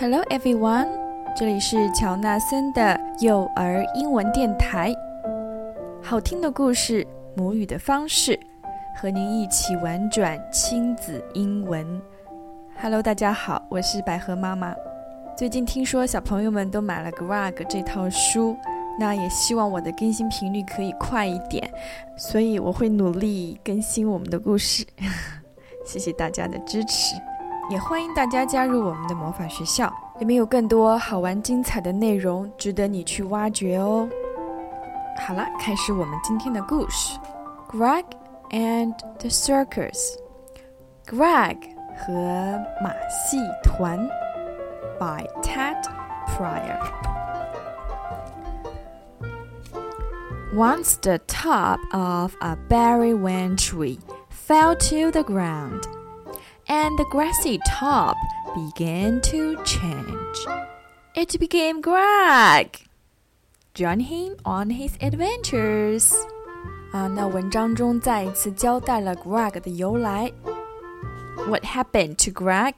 Hello everyone，这里是乔纳森的幼儿英文电台，好听的故事，母语的方式，和您一起玩转亲子英文。Hello，大家好，我是百合妈妈。最近听说小朋友们都买了《Greg》这套书，那也希望我的更新频率可以快一点，所以我会努力更新我们的故事。谢谢大家的支持。也欢迎大家加入我们的魔法学校，里面有更多好玩精彩的内容，值得你去挖掘哦。好了，开始我们今天的故事，《Greg and the Circus》。Greg 和马戏团，by Ted Pryor。Once the top of a berry wen tree fell to the ground and the grassy top began to change. It became Greg. Join him on his adventures. 啊，那文章中再一次交代了 Greg 的由来。What happened to Greg?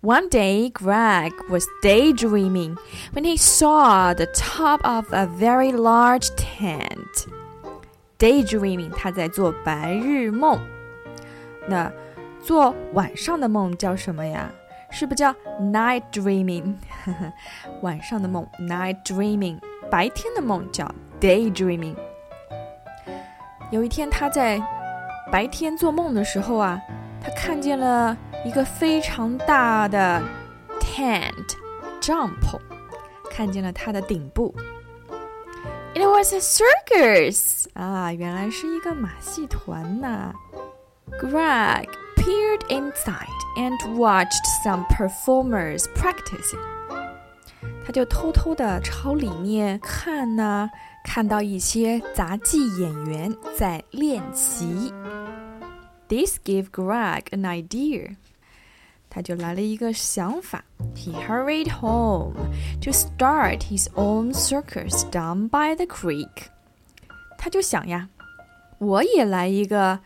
One day, Greg was daydreaming when he saw the top of a very large tent. Daydreaming，他在做白日梦。 那做晚上的梦叫什么呀？是不是叫 night dreaming？晚上的梦 night dreaming，白天的梦叫 day dreaming。有一天他在白天做梦的时候啊，他看见了一个非常大的 tent 帐篷，看见了它的顶部。It was a circus 啊，原来是一个马戏团呐。Greg peered inside and watched some performers practicing. 他就偷偷的朝里面看呢，看到一些杂技演员在练习。This gave Greg an idea. 他就来了一个想法。He hurried home to start his own circus down by the creek. 他就想呀，我也来一个。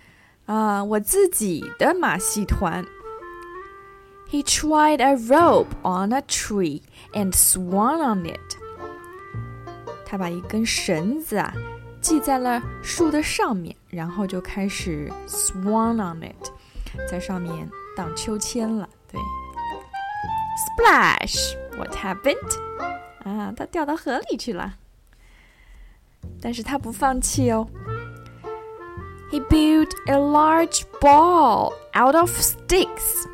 啊，我自己的马戏团。He tried a rope on a tree and swung on it。他把一根绳子啊系在了树的上面，然后就开始 swung on it，在上面荡秋千了。对，Splash！What happened？啊，他掉到河里去了。但是他不放弃哦。He built a large ball out of sticks.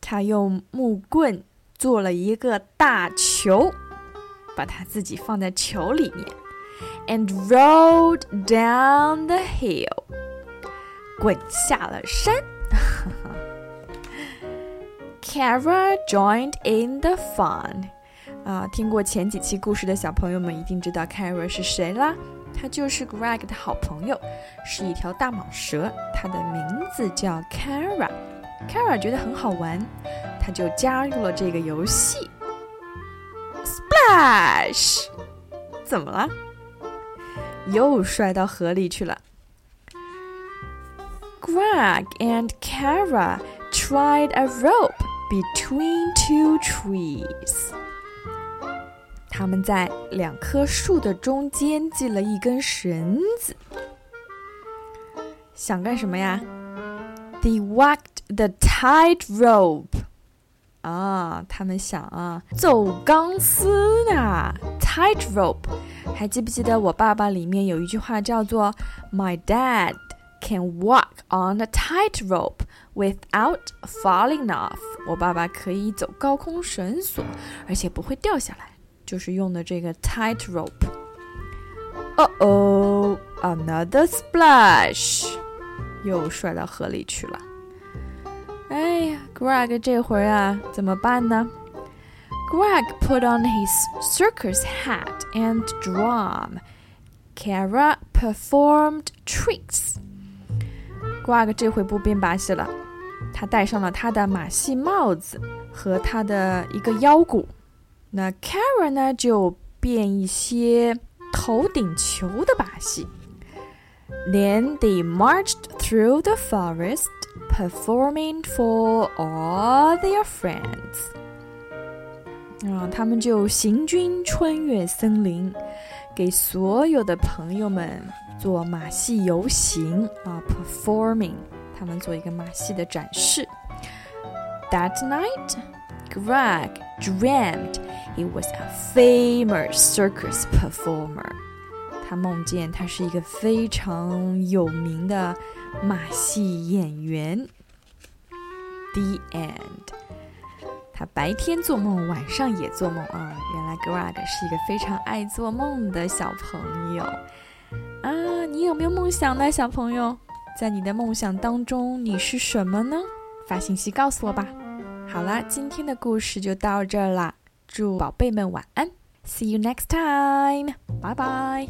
他用木棍做了一个大球，把他自己放在球里面，and rolled down the hill，滚下了山。Kara joined in the fun。啊，听过前几期故事的小朋友们一定知道 Kara 是谁啦。 它就是 Greg 的好朋友，是一条大蟒蛇，它的名字叫 Kara。Kara 觉得很好玩，他就加入了这个游戏。Splash！怎么了？又摔到河里去了。Greg and Kara tried a rope between two trees. 他们在两棵树的中间系了一根绳子，想干什么呀？They walked the tightrope。啊，他们想啊，走钢丝呢，tightrope。还记不记得我爸爸里面有一句话叫做 “My dad can walk on a tightrope without falling off”。我爸爸可以走高空绳索，而且不会掉下来。就是用的这个 tight rope。哦哦，another splash，又摔到河里去了。哎呀，Greg 这回啊怎么办呢？Greg put on his circus hat and drum. Kara performed tricks. Greg 这回不变把戏了，他戴上了他的马戏帽子和他的一个腰鼓。 那 Kara 呢就变一些头顶球的把戏。Then they marched through the forest performing for all their friends. 啊，他们就行军穿越森林，给所有的朋友们做马戏游行啊，performing，他们做一个马戏的展示。That night, Greg dreamed he was a famous circus performer. 他梦见他是一个非常有名的马戏演员。The end。他白天做梦，晚上也做梦啊！原来 Greg 是一个非常爱做梦的小朋友啊！你有没有梦想呢，小朋友？在你的梦想当中，你是什么呢？发信息告诉我吧。好啦，今天的故事就到这啦。祝宝贝们晚安，See you next time，拜拜。